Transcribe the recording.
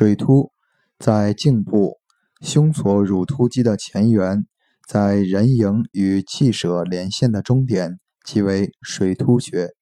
水突在颈部，胸锁乳突肌的前缘，在人迎与气舍连线的中点，即为水突穴。